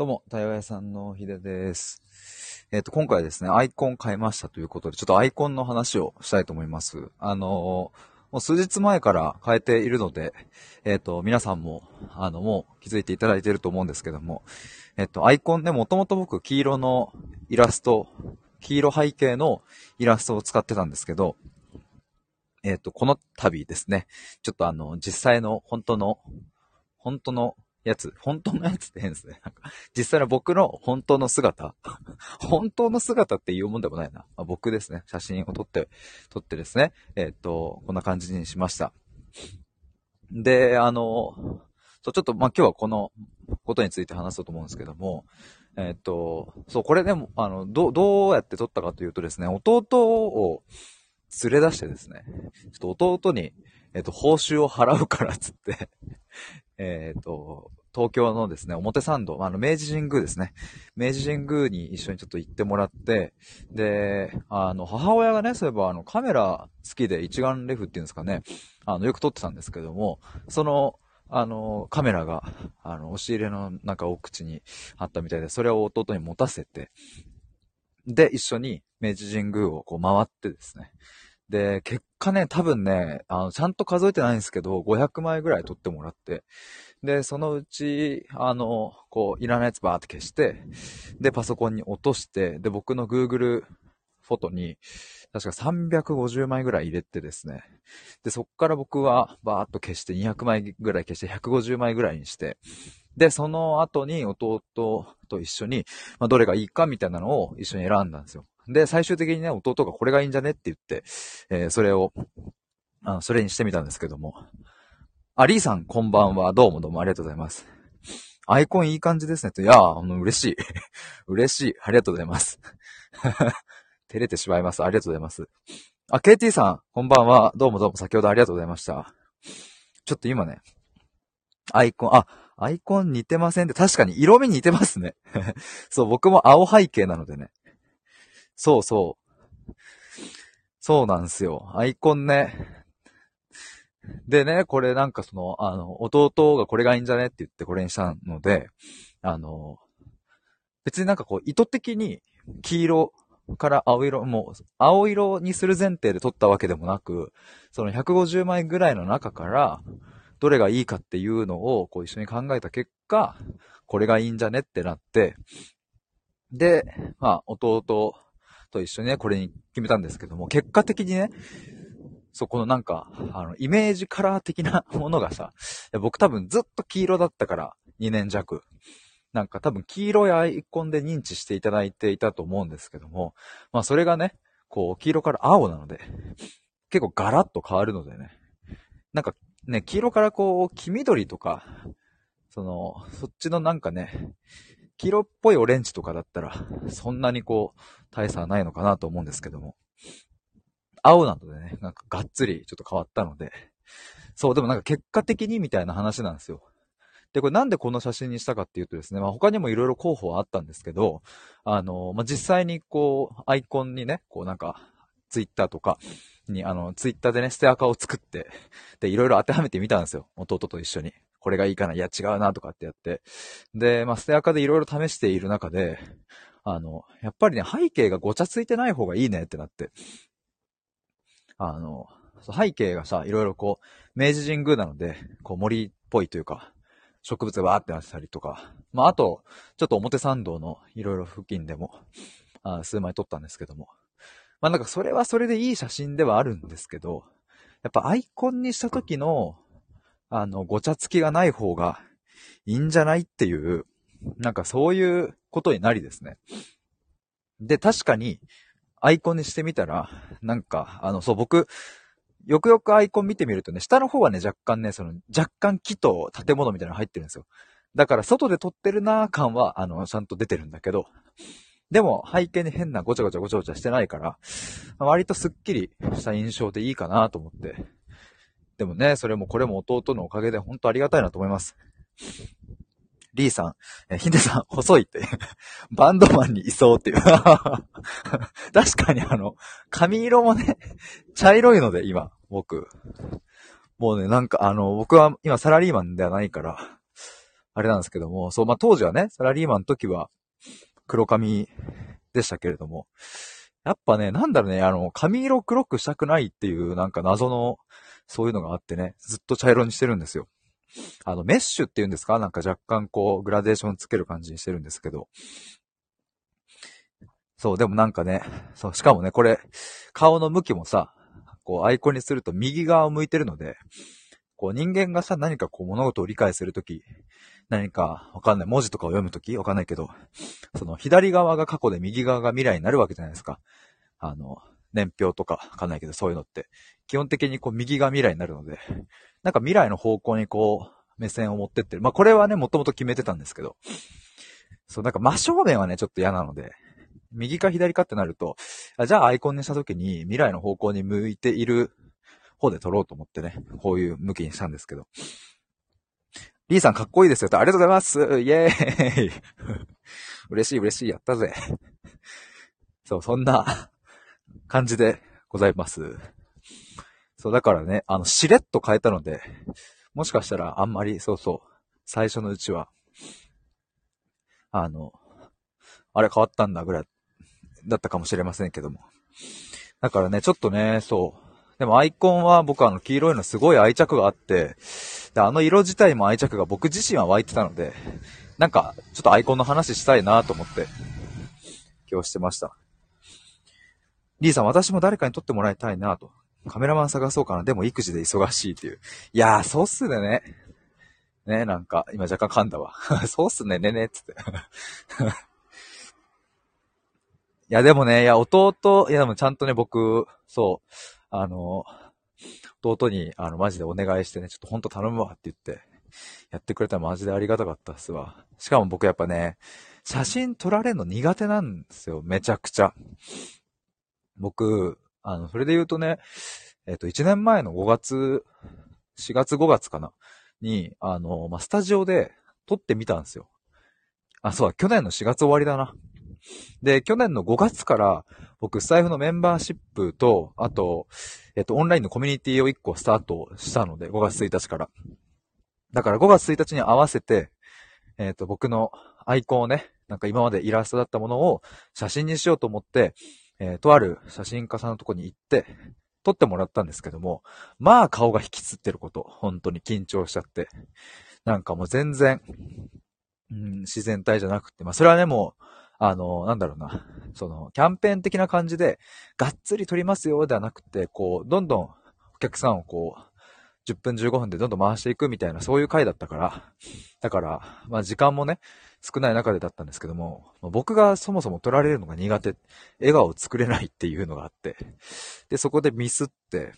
どうも、対話屋さんのひでです。えっ、と、今回ですね、アイコン変えましたということで、ちょっとアイコンの話をしたいと思います。あのもう数日前から変えているので、えっ、と、皆さんも、あの、もう気づいていただいていると思うんですけども、えっ、と、アイコンね、もともと僕、黄色のイラスト、黄色背景のイラストを使ってたんですけど、えっ、と、この度ですね、ちょっとあの、実際の本当の、本当のやつ、本当のやつって変ですね。なんか、実際の僕の本当の姿、本当の姿って言うもんでもないな。まあ、僕ですね。写真を撮って、撮ってですね、えっ、と、こんな感じにしました。で、あの、そう、ちょっと、まあ、今日はこのことについて話そうと思うんですけども、えっ、と、そう、これでも、あの、ど、どうやって撮ったかというとですね、弟を連れ出してですね、ちょっと弟に、えっ、と、報酬を払うからっつって、えっ、と、東京のですね、表参道、あの、明治神宮ですね。明治神宮に一緒にちょっと行ってもらって、で、あの、母親がね、そういえばあの、カメラ好きで一眼レフっていうんですかね、あの、よく撮ってたんですけども、その、あの、カメラが、あの、押し入れのなんか奥地にあったみたいで、それを弟に持たせて、で、一緒に明治神宮をこう回ってですね。で、結果ね、多分ね、あの、ちゃんと数えてないんですけど、500枚ぐらい撮ってもらって、で、そのうち、あの、こう、いらないやつバーって消して、で、パソコンに落として、で、僕の Google フォトに、確か350枚ぐらい入れてですね。で、そっから僕はバーっと消して200枚ぐらい消して150枚ぐらいにして、で、その後に弟と一緒に、まあ、どれがいいかみたいなのを一緒に選んだんですよ。で、最終的にね、弟がこれがいいんじゃねって言って、えーそれを、あの、それにしてみたんですけども。あ、リーさん、こんばんは。どうもどうもありがとうございます。アイコンいい感じですね。といやー、あの、嬉しい。嬉しい。ありがとうございます。照れてしまいます。ありがとうございます。あ、KT さん、こんばんは。どうもどうも先ほどありがとうございました。ちょっと今ね、アイコン、あ、アイコン似てませんって、確かに色味似てますね。そう、僕も青背景なのでね。そうそう。そうなんですよ。アイコンね。でね、これなんかその、あの、弟がこれがいいんじゃねって言ってこれにしたので、あの、別になんかこう意図的に黄色から青色、もう青色にする前提で撮ったわけでもなく、その150枚ぐらいの中から、どれがいいかっていうのをこう一緒に考えた結果、これがいいんじゃねってなって、で、まあ、弟と一緒にね、これに決めたんですけども、結果的にね、そこのなんか、あの、イメージカラー的な ものがさ、僕多分ずっと黄色だったから、2年弱。なんか多分黄色いアイコンで認知していただいていたと思うんですけども、まあそれがね、こう、黄色から青なので、結構ガラッと変わるのでね。なんかね、黄色からこう、黄緑とか、その、そっちのなんかね、黄色っぽいオレンジとかだったら、そんなにこう、大差はないのかなと思うんですけども。青なのでね、なんかがっつりちょっと変わったので。そう、でもなんか結果的にみたいな話なんですよ。で、これなんでこの写真にしたかっていうとですね、まあ他にもいろいろ候補はあったんですけど、あの、まあ実際にこう、アイコンにね、こうなんか、ツイッターとかに、あの、ツイッターでね、ステアカを作って、で、いろいろ当てはめてみたんですよ。弟と一緒に。これがいいかな、いや違うな、とかってやって。で、まあステアカでいろいろ試している中で、あの、やっぱりね、背景がごちゃついてない方がいいねってなって。あの、背景がさ、いろいろこう、明治神宮なので、こう森っぽいというか、植物がわーってなってたりとか、まああと、ちょっと表参道のいろいろ付近でも、あ数枚撮ったんですけども。まあなんかそれはそれでいい写真ではあるんですけど、やっぱアイコンにした時の、あの、ごちゃつきがない方がいいんじゃないっていう、なんかそういうことになりですね。で、確かに、アイコンにしてみたら、なんか、あの、そう、僕、よくよくアイコン見てみるとね、下の方はね、若干ね、その、若干木と建物みたいなの入ってるんですよ。だから、外で撮ってるなー感は、あの、ちゃんと出てるんだけど、でも、背景に変なごちゃごちゃごちゃごちゃしてないから、割とスッキリした印象でいいかなと思って。でもね、それもこれも弟のおかげで本当ありがたいなと思います。リーさん、えヒデさん、細いって。バンドマンにいそうっていう。確かにあの、髪色もね、茶色いので、今、僕。もうね、なんかあの、僕は今サラリーマンではないから、あれなんですけども、そう、まあ、当時はね、サラリーマンの時は黒髪でしたけれども、やっぱね、なんだろうね、あの、髪色黒くしたくないっていうなんか謎の、そういうのがあってね、ずっと茶色にしてるんですよ。あの、メッシュっていうんですか？なんか若干こう、グラデーションつける感じにしてるんですけど。そう、でもなんかね、そう、しかもね、これ、顔の向きもさ、こう、アイコンにすると右側を向いてるので、こう、人間がさ、何かこう、物事を理解するとき、何か、わかんない、文字とかを読むとき、わかんないけど、その、左側が過去で右側が未来になるわけじゃないですか。あの、年表とか、わかんないけど、そういうのって、基本的にこう、右が未来になるので、なんか未来の方向にこう、目線を持ってってる。まあ、これはね、もともと決めてたんですけど、そう、なんか真正面はね、ちょっと嫌なので、右か左かってなると、あじゃあアイコンにした時に未来の方向に向いている方で撮ろうと思ってね、こういう向きにしたんですけど。リーさんかっこいいですよと、ありがとうございますイェーイ 嬉しい嬉しい、やったぜ。そう、そんな感じでございます。そう、だからね、あの、しれっと変えたので、もしかしたらあんまり、そうそう、最初のうちは、あの、あれ変わったんだぐらいだったかもしれませんけども。だからね、ちょっとね、そう。でもアイコンは僕あの黄色いのすごい愛着があって、で、あの色自体も愛着が僕自身は湧いてたので、なんか、ちょっとアイコンの話したいなと思って、今日してました。リーさん、私も誰かに撮ってもらいたいなと。カメラマン探そうかな。でも育児で忙しいっていう。いやー、そうっすね。ね、なんか、今若干噛んだわ。そうっすね、ねね、つって。いや、でもね、いや、弟、いや、でもちゃんとね、僕、そう、あの、弟に、あの、マジでお願いしてね、ちょっとほんと頼むわって言って、やってくれたらマジでありがたかったっすわ。しかも僕やっぱね、写真撮られるの苦手なんですよ、めちゃくちゃ。僕、あの、それで言うとね、えっ、と、1年前の5月、4月5月かな、に、あの、まあ、スタジオで撮ってみたんですよ。あ、そうだ、去年の4月終わりだな。で、去年の5月から僕、スタイフのメンバーシップと、あと、えっと、オンラインのコミュニティを1個スタートしたので、5月1日から。だから5月1日に合わせて、えっと、僕のアイコンをね、なんか今までイラストだったものを写真にしようと思って、えー、とある写真家さんのとこに行って、撮ってもらったんですけども、まあ顔が引きつってること、本当に緊張しちゃって。なんかもう全然、うん、自然体じゃなくて、まあそれはね、もう、あの、なんだろうな、その、キャンペーン的な感じで、がっつり撮りますよではなくて、こう、どんどんお客さんをこう、10分15分でどんどん回していくみたいな、そういう回だったから、だから、まあ時間もね、少ない中でだったんですけども、僕がそもそも撮られるのが苦手、笑顔を作れないっていうのがあって、で、そこでミスって、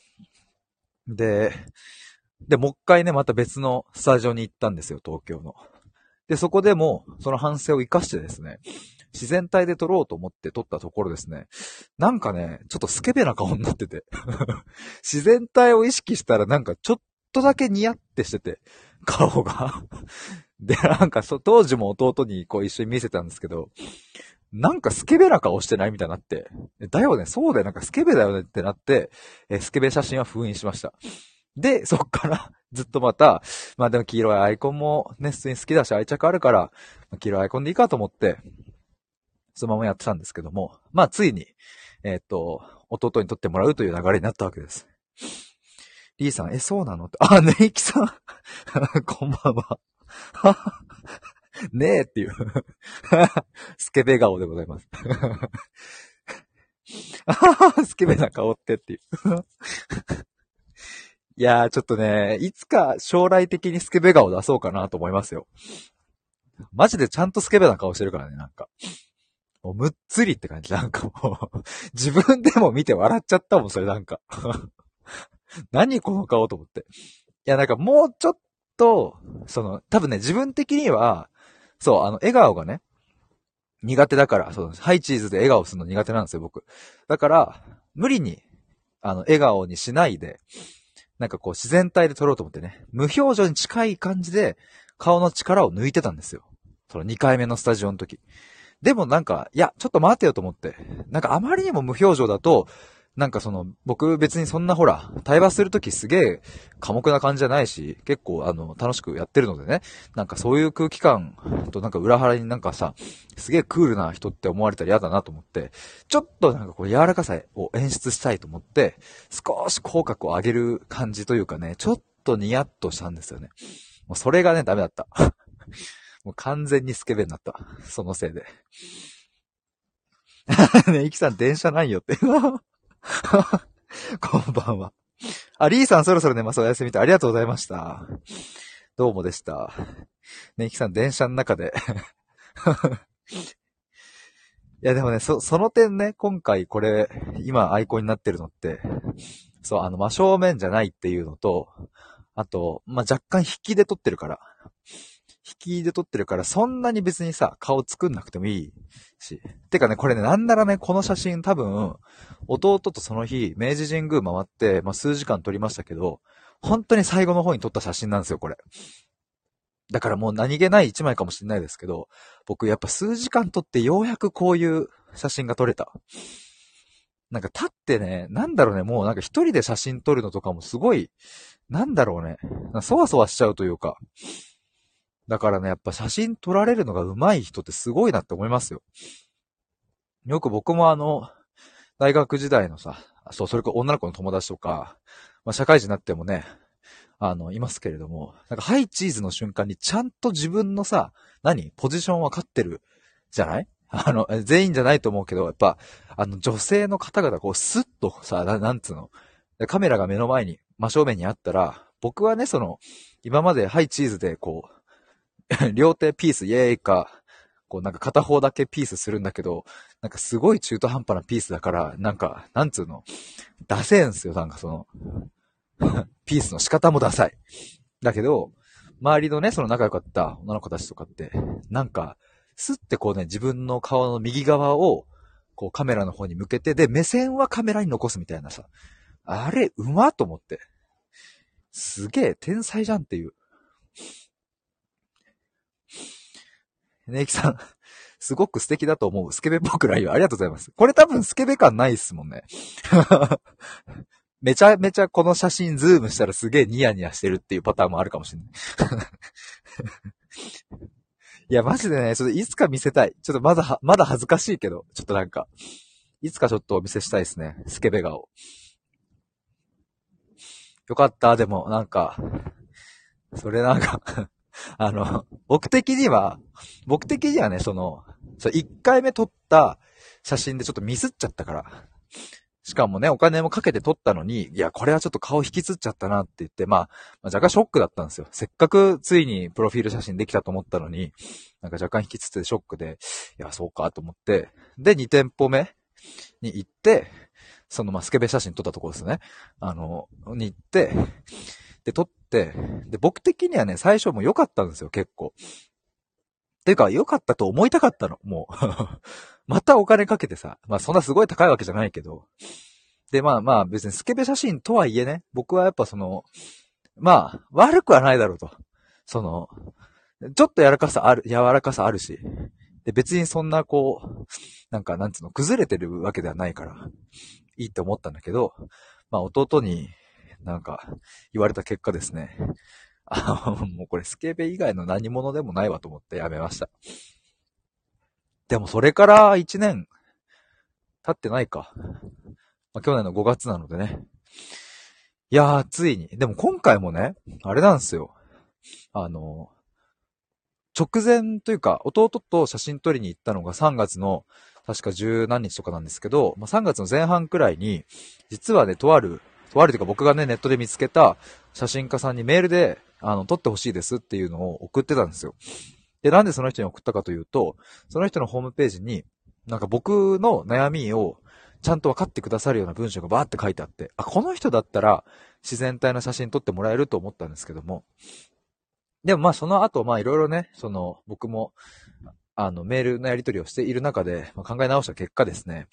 で、で、もう一回ね、また別のスタジオに行ったんですよ、東京の。で、そこでも、その反省を活かしてですね、自然体で撮ろうと思って撮ったところですね。なんかね、ちょっとスケベな顔になってて。自然体を意識したらなんかちょっとだけニヤってしてて、顔が で、なんかそ、当時も弟にこう一緒に見せたんですけど、なんかスケベな顔してないみたいになって、だよね、そうだよ、なんかスケベだよねってなって、えスケベ写真は封印しました。で、そっからずっとまた、まあでも黄色いアイコンもね、普通に好きだし愛着あるから、黄色いアイコンでいいかと思って、そのままやってたんですけども、まあ、ついに、えっ、と、弟に撮ってもらうという流れになったわけです。リーさん、え、そうなの、あ、ネイキさん こんばんは。ねえっていうスケベ顔でございますスケベな顔ってっていういやー、ちょっとね、いつか将来的にスケベ顔出そうかなと思いますよ。マジでちゃんとスケベな顔してるからね、なんか。もうむっつりって感じ。なんかもう自分でも見て笑っちゃったもん、それなんか 何この顔と思って。いや、なんかもうちょっと、その、多分ね、自分的には、そう、あの、笑顔がね、苦手だから、そう、ハイチーズで笑顔するの苦手なんですよ、僕。だから、無理に、あの、笑顔にしないで、なんかこう、自然体で撮ろうと思ってね、無表情に近い感じで、顔の力を抜いてたんですよ。その2回目のスタジオの時。でもなんか、いや、ちょっと待てよと思って。なんかあまりにも無表情だと、なんかその、僕別にそんなほら、対話するときすげえ寡黙な感じじゃないし、結構あの、楽しくやってるのでね、なんかそういう空気感となんか裏腹になんかさ、すげえクールな人って思われたら嫌だなと思って、ちょっとなんかこう柔らかさを演出したいと思って、少し口角を上げる感じというかね、ちょっとニヤッとしたんですよね。もうそれがね、ダメだった。もう完全にスケベになった。そのせいで。ね、イキさん電車ないよって こんばんは。あ、リーさんそろそろ寝ます。おやすみとありがとうございました。どうもでした。ね、イキさん電車の中で いやでもね、そ、その点ね、今回これ、今アイコンになってるのって、そう、あの、真正面じゃないっていうのと、あと、まあ、若干引きで撮ってるから。引きで撮ってるから、そんなに別にさ、顔作んなくてもいいし。てかね、これね、なんならね、この写真多分、弟とその日、明治神宮回って、まあ、数時間撮りましたけど、本当に最後の方に撮った写真なんですよ、これ。だからもう何気ない一枚かもしれないですけど、僕やっぱ数時間撮ってようやくこういう写真が撮れた。なんか立ってね、なんだろうね、もうなんか一人で写真撮るのとかもすごい、なんだろうね、そわそわしちゃうというか、だからね、やっぱ写真撮られるのが上手い人ってすごいなって思いますよ。よく僕もあの、大学時代のさ、そう、それか女の子の友達とか、まあ、社会人になってもね、あの、いますけれども、なんか、ハイチーズの瞬間にちゃんと自分のさ、何？ポジション分かってるじゃない？あの、全員じゃないと思うけど、やっぱ、あの、女性の方々、こう、スッとさ、なんつうの、カメラが目の前に、真正面にあったら、僕はね、その、今までハイチーズで、こう、両手ピースイエーイか、こうなんか片方だけピースするんだけど、なんかすごい中途半端なピースだから、なんか、なんつうの、ダセーんすよ、なんかその、ピースの仕方もダサい。だけど、周りのね、その仲良かった女の子たちとかって、なんか、スってこうね、自分の顔の右側を、こうカメラの方に向けて、で、目線はカメラに残すみたいなさ。あれ、うまと思って。すげえ、天才じゃんっていう。ねきさん、すごく素敵だと思う。スケベ僕らいよ。ありがとうございます。これ多分スケベ感ないっすもんね。めちゃめちゃこの写真ズームしたらすげえニヤニヤしてるっていうパターンもあるかもしれない。いや、マジでね、ちょっといつか見せたい。ちょっとまだ、まだ恥ずかしいけど、ちょっとなんか、いつかちょっとお見せしたいですね。スケベ顔。よかった、でも、なんか、それなんかあの、僕的には、僕的にはね、その、そ、1回目撮った写真でちょっとミスっちゃったから。しかもね、お金もかけて撮ったのに、いや、これはちょっと顔引きつっちゃったなって言って、まあ、まあ、若干ショックだったんですよ。せっかくついにプロフィール写真できたと思ったのに、なんか若干引きつってショックで、いや、そうかと思って、で、2店舗目に行って、その、まあ、スケベ写真撮ったところですね。あの、に行って、で、撮って、で、僕的にはね、最初も良かったんですよ、結構。ていうか、良かったと思いたかったの、もう。またお金かけてさ、まあそんなすごい高いわけじゃないけど。で、まあまあ別にスケベ写真とはいえね、僕はやっぱその、まあ、悪くはないだろうと。その、ちょっと柔らかさある、柔らかさあるし。で、別にそんなこう、なんかなんつうの、崩れてるわけではないから、いいって思ったんだけど、まあ弟に、なんか、言われた結果ですね。あもうこれスケベ以外の何者でもないわと思ってやめました。でもそれから1年経ってないか。まあ、去年の5月なのでね。いやー、ついに。でも今回もね、あれなんですよ。あの、直前というか、弟と写真撮りに行ったのが3月の、確か十何日とかなんですけど、まあ、3月の前半くらいに、実はね、とあるとあるというか僕がね、ネットで見つけた写真家さんにメールで、あの、撮ってほしいですっていうのを送ってたんですよ。で、なんでその人に送ったかというと、その人のホームページに、なんか僕の悩みをちゃんと分かってくださるような文章がバーって書いてあって、あ、この人だったら自然体の写真撮ってもらえると思ったんですけども、でもまあその後、まあいろいろね、その僕も、あのメールのやり取りをしている中で、まあ、考え直した結果ですね、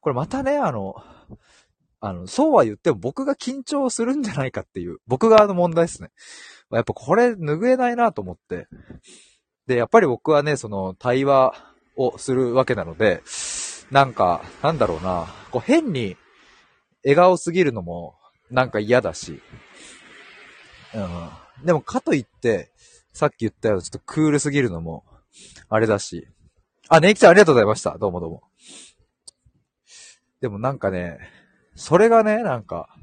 これまたね、あの、あの、そうは言っても僕が緊張するんじゃないかっていう、僕側の問題ですね。やっぱこれ拭えないなと思って。で、やっぱり僕はね、その対話をするわけなので、なんか、なんだろうな、こう変に、笑顔すぎるのもなんか嫌だし、うん。でもかといって、さっき言ったようなちょっとクールすぎるのも、あれだし。あ、ネイキちゃんありがとうございました。どうもどうも。でもなんかね、それがね、なんか、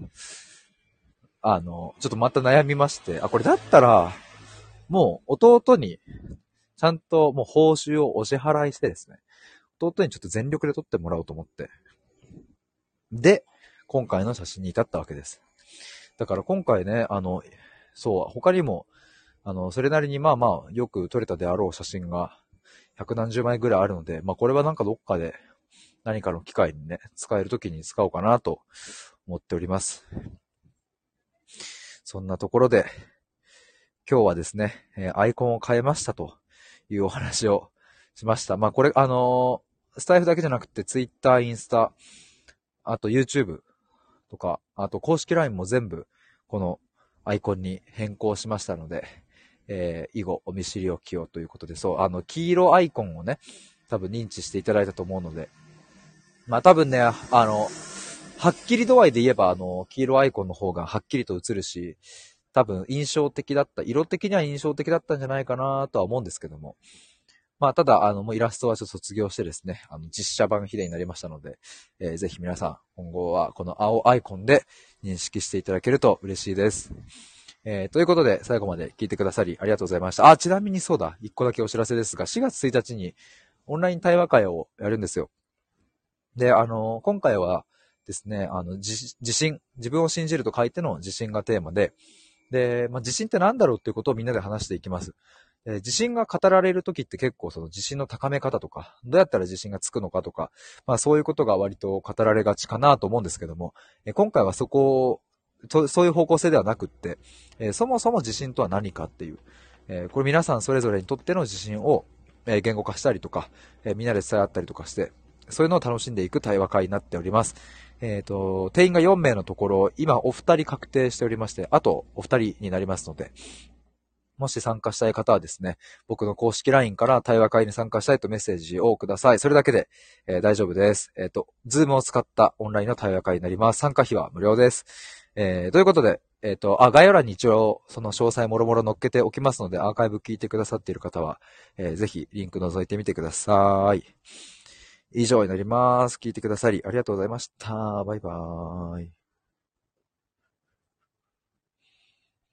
あの、ちょっとまた悩みまして、あ、これだったら、もう弟に、ちゃんともう報酬をお支払いしてですね、弟にちょっと全力で撮ってもらおうと思って。で、今回の写真に至ったわけです。だから今回ね、あの、そう、他にも、あの、それなりにまあまあ、よく撮れたであろう写真が、百何十枚ぐらいあるので、まあこれはなんかどっかで、何かの機会にね、使える時に使おうかなと思っております。そんなところで、今日はですね、えアイコンを変えましたというお話をしました。まあこれ、あのー、スタイフだけじゃなくて、ツイッター、インスタ、あと YouTube とか、あと公式 LINE も全部、このアイコンに変更しましたので、えー、以後お見知りおきをということで、そう、あの、黄色アイコンをね、多分認知していただいたと思うので、まあ多分ね、あの、はっきり度合いで言えば、あの、黄色アイコンの方がはっきりと映るし、多分印象的だった、色的には印象的だったんじゃないかなとは思うんですけども。まあ、ただ、あの、もうイラストはちょっと卒業してですね、あの、実写版ヒデになりましたので、えー、ぜひ皆さん、今後はこの青アイコンで認識していただけると嬉しいです。えー、ということで、最後まで聞いてくださりありがとうございました。あ、ちなみにそうだ、一個だけお知らせですが、4月1日にオンライン対話会をやるんですよ。で、あの、今回はですね、あの、自信、自分を信じると書いての自信がテーマで、で、まあ、自信って何だろうっていうことをみんなで話していきます。え、自信が語られるときって結構その自信の高め方とか、どうやったら自信がつくのかとか、まあそういうことが割と語られがちかなと思うんですけども、え、今回はそこを、そういう方向性ではなくって、え、そもそも自信とは何かっていう、えこれ皆さんそれぞれにとっての自信を、え言語化したりとか、えみんなで伝え合ったりとかして、そういうのを楽しんでいく対話会になっております。えっ、ー、と、定員が4名のところ、今お二人確定しておりまして、あとお二人になりますので、もし参加したい方はですね、僕の公式 LINE から対話会に参加したいとメッセージをください。それだけで、えー、大丈夫です。えっ、ー、と、 Zoom を使ったオンラインの対話会になります。参加費は無料です。えー、ということで、えっ、ー、と、あ、概要欄に一応、その詳細もろもろ載っけておきますので、アーカイブ聞いてくださっている方は、えー、ぜひリンク覗いてみてください。以上になります。聞いてくださりありがとうございました。バイバーイ。